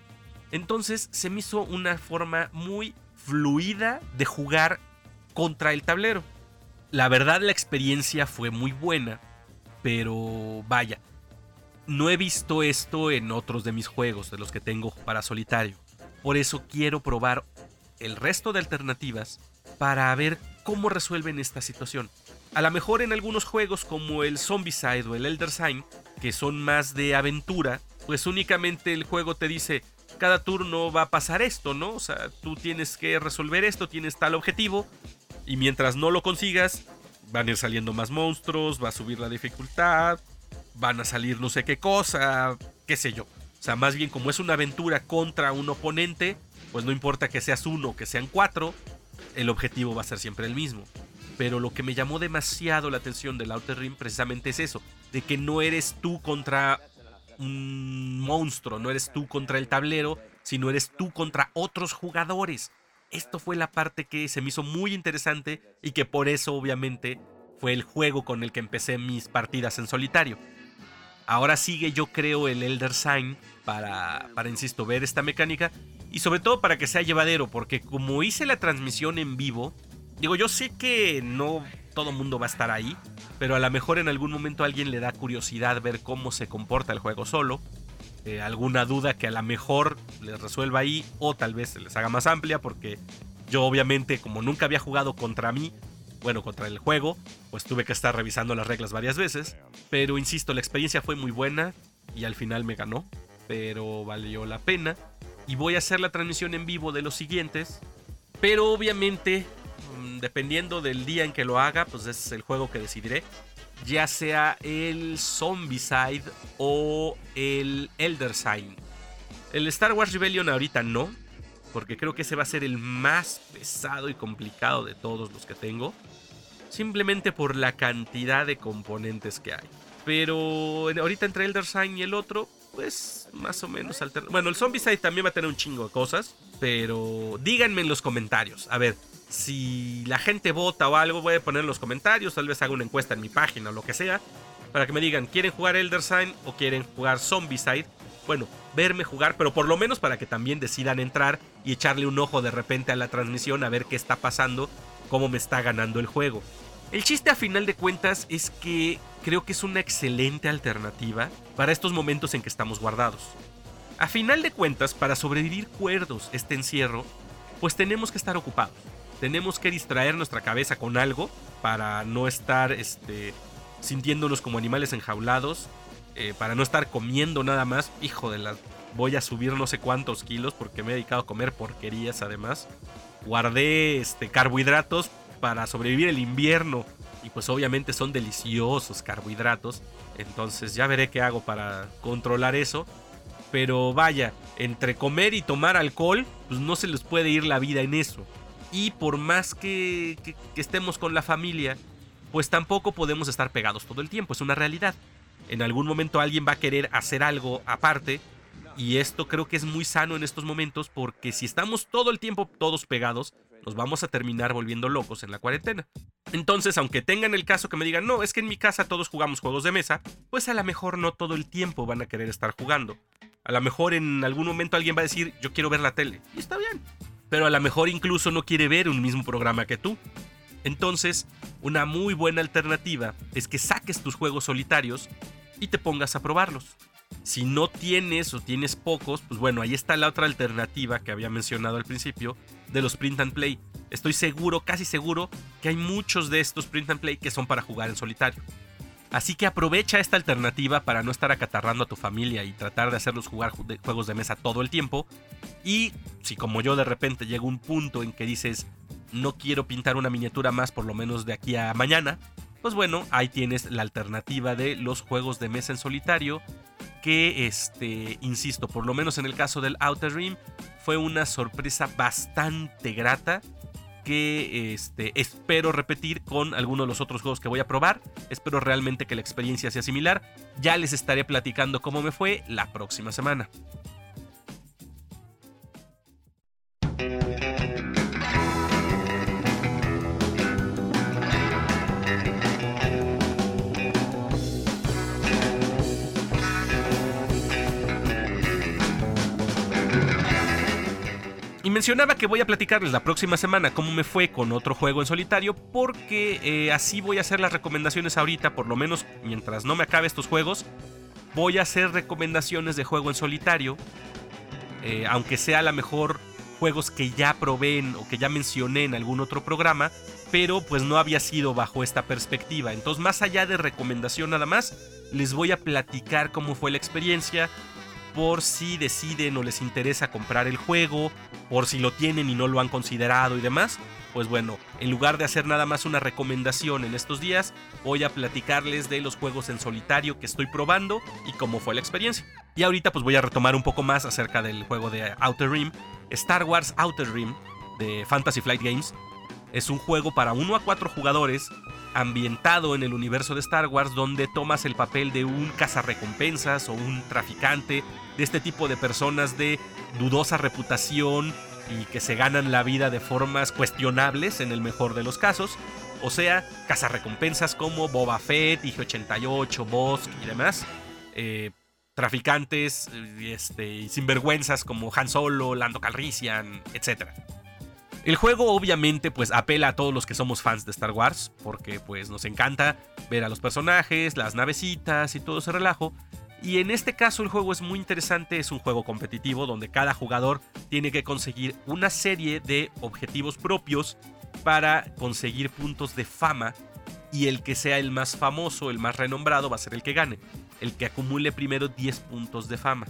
Entonces se me hizo una forma muy fluida de jugar contra el tablero. La verdad la experiencia fue muy buena, pero vaya, no he visto esto en otros de mis juegos, de los que tengo para solitario. Por eso quiero probar el resto de alternativas para ver cómo resuelven esta situación. A lo mejor en algunos juegos como el Zombicide o el Elder Sign, que son más de aventura, pues únicamente el juego te dice, cada turno va a pasar esto, ¿no? O sea, tú tienes que resolver esto, tienes tal objetivo, y mientras no lo consigas, van a ir saliendo más monstruos, va a subir la dificultad, van a salir no sé qué cosa, qué sé yo. O sea, más bien como es una aventura contra un oponente, pues no importa que seas uno que sean cuatro, el objetivo va a ser siempre el mismo. Pero lo que me llamó demasiado la atención del Outer Rim precisamente es eso, de que no eres tú contra un monstruo, no eres tú contra el tablero, sino eres tú contra otros jugadores. Esto fue la parte que se me hizo muy interesante y que por eso obviamente fue el juego con el que empecé mis partidas en solitario. Ahora sigue yo creo el Elder Sign para, para insisto, ver esta mecánica y sobre todo para que sea llevadero, porque como hice la transmisión en vivo, digo, yo sé que no todo mundo va a estar ahí, pero a lo mejor en algún momento alguien le da curiosidad ver cómo se comporta el juego solo, eh, alguna duda que a lo mejor les resuelva ahí o tal vez se les haga más amplia, porque yo obviamente como nunca había jugado contra mí, bueno, contra el juego, pues tuve que estar revisando las reglas varias veces, pero insisto, la experiencia fue muy buena y al final me ganó, pero valió la pena y voy a hacer la transmisión en vivo de los siguientes. Pero obviamente, mm, dependiendo del día en que lo haga, pues es el juego que decidiré. Ya sea el Zombicide o el Elder Sign. El Star Wars Rebellion ahorita no, porque creo que ese va a ser el más pesado y complicado de todos los que tengo. Simplemente por la cantidad de componentes que hay. Pero ahorita entre Elder Sign y el otro, pues más o menos alternativo. Bueno, el Zombicide también va a tener un chingo de cosas, pero díganme en los comentarios. A ver, si la gente vota o algo, voy a poner en los comentarios, tal vez haga una encuesta en mi página o lo que sea, para que me digan, ¿quieren jugar Elder Sign o quieren jugar Zombicide? bueno, verme jugar, pero por lo menos para que también decidan entrar y echarle un ojo de repente a la transmisión a ver qué está pasando, cómo me está ganando el juego. El chiste a final de cuentas es que creo que es una excelente alternativa para estos momentos en que estamos guardados. A final de cuentas, para sobrevivir cuerdos este encierro, pues tenemos que estar ocupados. Tenemos que distraer nuestra cabeza con algo para no estar este, sintiéndonos como animales enjaulados, eh, para no estar comiendo nada más. Hijo de la... Voy a subir no sé cuántos kilos porque me he dedicado a comer porquerías además. Guardé este, carbohidratos para sobrevivir el invierno. Y pues obviamente son deliciosos carbohidratos. Entonces ya veré qué hago para controlar eso. Pero vaya, entre comer y tomar alcohol, pues no se les puede ir la vida en eso. Y por más que, estemos con la familia, pues tampoco podemos estar pegados todo el tiempo, es una realidad. En algún momento alguien va a querer hacer algo aparte y esto creo que es muy sano en estos momentos porque si estamos todo el tiempo todos pegados, nos vamos a terminar volviendo locos en la cuarentena. Entonces, aunque tengan el caso que me digan, no, es que en mi casa todos jugamos juegos de mesa, pues a lo mejor no todo el tiempo van a querer estar jugando. A lo mejor en algún momento alguien va a decir, yo quiero ver la tele. Y está bien. Pero a lo mejor incluso no quiere ver un mismo programa que tú. Entonces, una muy buena alternativa es que saques tus juegos solitarios y te pongas a probarlos. Si no tienes o tienes pocos, pues bueno, ahí está la otra alternativa que había mencionado al principio de los print and play. Estoy seguro, casi seguro, que hay muchos de estos print and play que son para jugar en solitario. Así que aprovecha esta alternativa para no estar acatarrando a tu familia y tratar de hacerlos jugar juegos de mesa todo el tiempo. Y si como yo de repente llega un punto en que dices, no quiero pintar una miniatura más por lo menos de aquí a mañana, pues bueno, ahí tienes la alternativa de los juegos de mesa en solitario que, este, insisto, por lo menos en el caso del Outer Rim, fue una sorpresa bastante grata que este, espero repetir con alguno de los otros juegos que voy a probar. Espero realmente que la experiencia sea similar. Ya les estaré platicando cómo me fue la próxima semana. Mencionaba que voy a platicarles la próxima semana cómo me fue con otro juego en solitario, porque eh, así voy a hacer las recomendaciones ahorita, por lo menos mientras no me acabe estos juegos. Voy a hacer recomendaciones de juego en solitario, eh, aunque sea a lo mejor juegos que ya probé o que ya mencioné en algún otro programa, pero pues no había sido bajo esta perspectiva. Entonces, más allá de recomendación nada más, les voy a platicar cómo fue la experiencia, por si deciden o les interesa comprar el juego, por si lo tienen y no lo han considerado y demás. Pues bueno, en lugar de hacer nada más una recomendación en estos días, voy a platicarles de los juegos en solitario que estoy probando y cómo fue la experiencia. Y ahorita pues voy a retomar un poco más acerca del juego de Outer Rim, Star Wars Outer Rim de Fantasy Flight Games. Es un juego para 1 a 4 jugadores ambientado en el universo de Star Wars donde tomas el papel de un cazarrecompensas o un traficante, de este tipo de personas de dudosa reputación y que se ganan la vida de formas cuestionables en el mejor de los casos, o sea, cazarrecompensas como Boba Fett, IG-88, Bosk y demás, eh, traficantes este, sinvergüenzas como Han Solo, Lando Calrissian, etc. El juego obviamente pues apela a todos los que somos fans de Star Wars, porque pues nos encanta ver a los personajes, las navecitas y todo ese relajo. Y en este caso el juego es muy interesante, es un juego competitivo donde cada jugador tiene que conseguir una serie de objetivos propios para conseguir puntos de fama y el que sea el más famoso, el más renombrado va a ser el que gane, el que acumule primero 10 puntos de fama.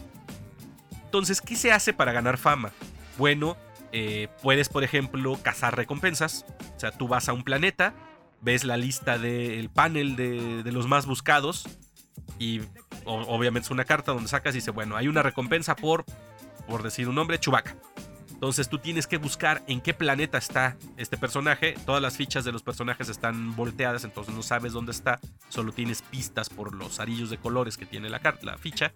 Entonces, ¿qué se hace para ganar fama? Bueno, eh, puedes, por ejemplo, cazar recompensas. O sea, tú vas a un planeta, ves la lista del panel de, los más buscados y obviamente es una carta donde sacas y dice, bueno, hay una recompensa por, por decir un nombre, Chewbacca. Entonces tú tienes que buscar en qué planeta está este personaje. Todas las fichas de los personajes están volteadas, entonces no sabes dónde está. Solo tienes pistas por los arillos de colores que tiene la, la ficha.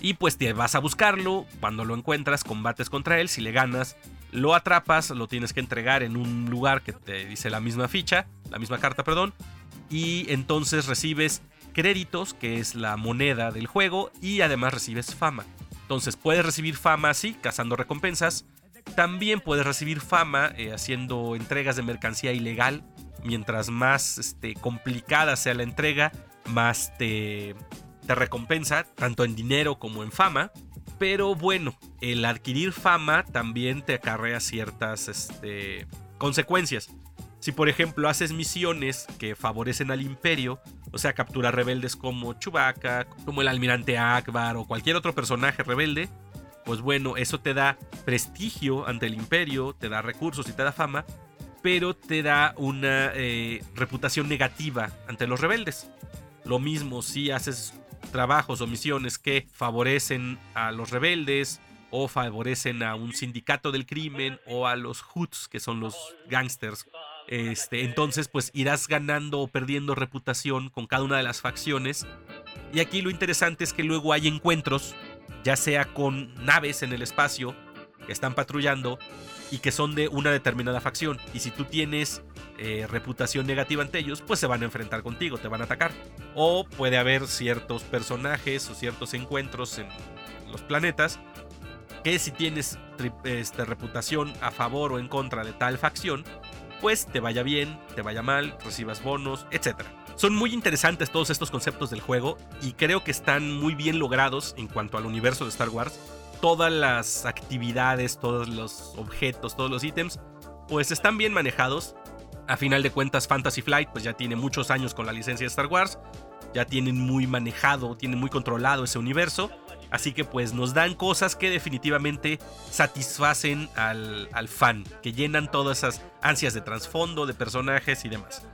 Y pues te vas a buscarlo. Cuando lo encuentras, combates contra él. Si le ganas, lo atrapas, lo tienes que entregar en un lugar que te dice la misma ficha, la misma carta, perdón, y entonces recibes créditos, que es la moneda del juego, y además recibes fama. Entonces puedes recibir fama así, cazando recompensas. También puedes recibir fama eh, haciendo entregas de mercancía ilegal. Mientras más este, complicada sea la entrega, más te, te recompensa, tanto en dinero como en fama. Pero bueno, el adquirir fama también te acarrea ciertas este, consecuencias. Si por ejemplo haces misiones que favorecen al imperio, o sea, capturar rebeldes como Chewbacca, como el almirante Akbar o cualquier otro personaje rebelde, pues bueno, eso te da prestigio ante el imperio, te da recursos y te da fama, pero te da una eh, reputación negativa ante los rebeldes. Lo mismo si haces trabajos o misiones que favorecen a los rebeldes o favorecen a un sindicato del crimen o a los hoods, que son los gangsters. Este, entonces, pues irás ganando o perdiendo reputación con cada una de las facciones. Y aquí lo interesante es que luego hay encuentros, ya sea con naves en el espacio que están patrullando y que son de una determinada facción. Y si tú tienes eh, reputación negativa ante ellos, pues se van a enfrentar contigo, te van a atacar. O puede haber ciertos personajes o ciertos encuentros en los planetas que si tienes este, reputación a favor o en contra de tal facción, pues te vaya bien, te vaya mal, recibas bonos, etc. Son muy interesantes todos estos conceptos del juego y creo que están muy bien logrados en cuanto al universo de Star Wars. Todas las actividades, todos los objetos, todos los ítems, pues están bien manejados. A final de cuentas, Fantasy Flight pues ya tiene muchos años con la licencia de Star Wars. Ya tienen muy manejado, tienen muy controlado ese universo. Así que pues nos dan cosas que definitivamente satisfacen al, fan, que llenan todas esas ansias de trasfondo, de personajes y demás.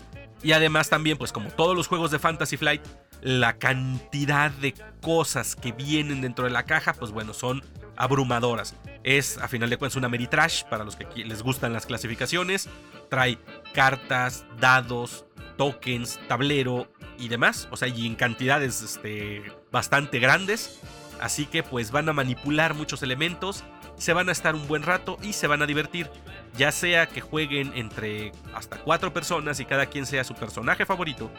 Y además también pues como todos los juegos de Fantasy Flight, la cantidad de cosas que vienen dentro de la caja pues bueno son abrumadoras. Es a final de cuentas una Meritrash para los que les gustan las clasificaciones. Trae cartas, dados, tokens, tablero y demás. O sea, y en cantidades este, bastante grandes. Así que pues van a manipular muchos elementos, se van a estar un buen rato y se van a divertir. Ya sea que jueguen entre hasta cuatro personas y cada quien sea su personaje favorito.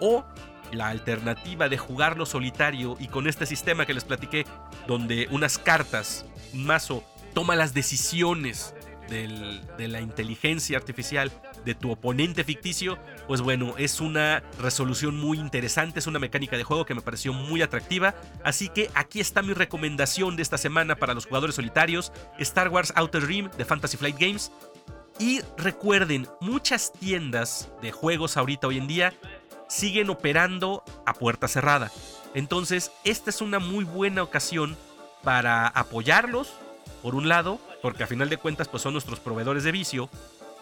O la alternativa de jugarlo solitario y con este sistema que les platiqué, donde unas cartas, un mazo, toma las decisiones de la inteligencia artificial de tu oponente ficticio, pues bueno, es una resolución muy interesante, es una mecánica de juego que me pareció muy atractiva, así que aquí está mi recomendación de esta semana para los jugadores solitarios, Star Wars Outer Rim de Fantasy Flight Games. Y recuerden, muchas tiendas de juegos ahorita hoy en día siguen operando a puerta cerrada. Entonces, esta es una muy buena ocasión para apoyarlos, por un lado, porque a final de cuentas pues son nuestros proveedores de vicio,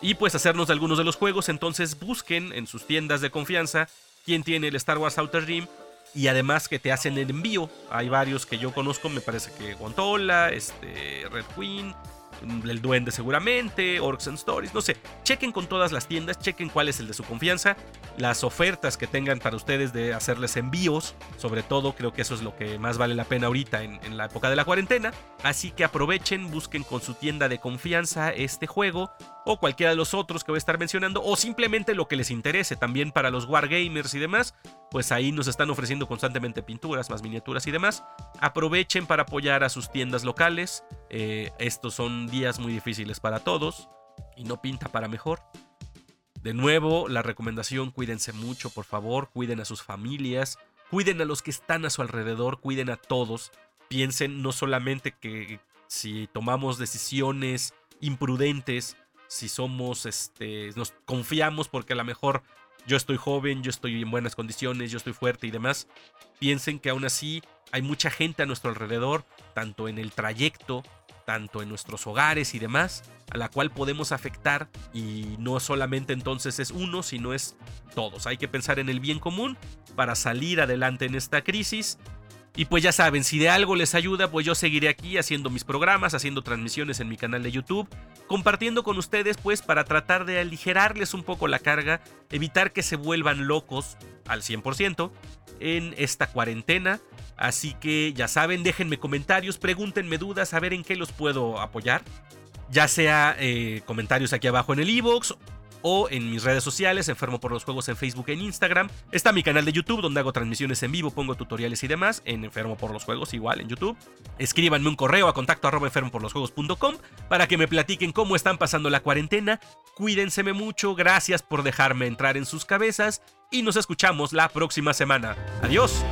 y pues hacernos de algunos de los juegos, entonces busquen en sus tiendas de confianza quién tiene el Star Wars Outer Rim y además que te hacen el envío. Hay varios que yo conozco, me parece que Guantola, este, Red Queen, el Duende seguramente, Orcs and Stories, no sé. Chequen con todas las tiendas, chequen cuál es el de su confianza, las ofertas que tengan para ustedes de hacerles envíos, sobre todo creo que eso es lo que más vale la pena ahorita en la época de la cuarentena. Así que aprovechen, busquen con su tienda de confianza este juego o cualquiera de los otros que voy a estar mencionando, o simplemente lo que les interese también para los wargamers y demás, pues ahí nos están ofreciendo constantemente pinturas, más miniaturas y demás. Aprovechen para apoyar a sus tiendas locales. Eh, estos son días muy difíciles para todos y no pinta para mejor. De nuevo, la recomendación, cuídense mucho, por favor, cuiden a sus familias, cuiden a los que están a su alrededor, cuiden a todos. Piensen no solamente que si tomamos decisiones imprudentes, si somos, este, nos confiamos porque a lo mejor yo estoy joven, yo estoy en buenas condiciones, yo estoy fuerte y demás, piensen que aún así hay mucha gente a nuestro alrededor, tanto en el trayecto, tanto en nuestros hogares y demás, a la cual podemos afectar y no solamente entonces es uno, sino es todos. Hay que pensar en el bien común para salir adelante en esta crisis y pues ya saben, si de algo les ayuda, pues yo seguiré aquí haciendo mis programas, haciendo transmisiones en mi canal de YouTube, compartiendo con ustedes pues para tratar de aligerarles un poco la carga, evitar que se vuelvan locos al 100% en esta cuarentena. Así que ya saben, déjenme comentarios, pregúntenme dudas, a ver en qué los puedo apoyar. Ya sea eh, comentarios aquí abajo en el iBox o en mis redes sociales, Enfermo por los Juegos en Facebook e Instagram. Está mi canal de YouTube donde hago transmisiones en vivo, pongo tutoriales y demás, en Enfermo por los Juegos igual en YouTube. Escríbanme un correo a contacto arroba enfermoporlosjuegos.com para que me platiquen cómo están pasando la cuarentena. Cuídense mucho, gracias por dejarme entrar en sus cabezas y nos escuchamos la próxima semana. Adiós.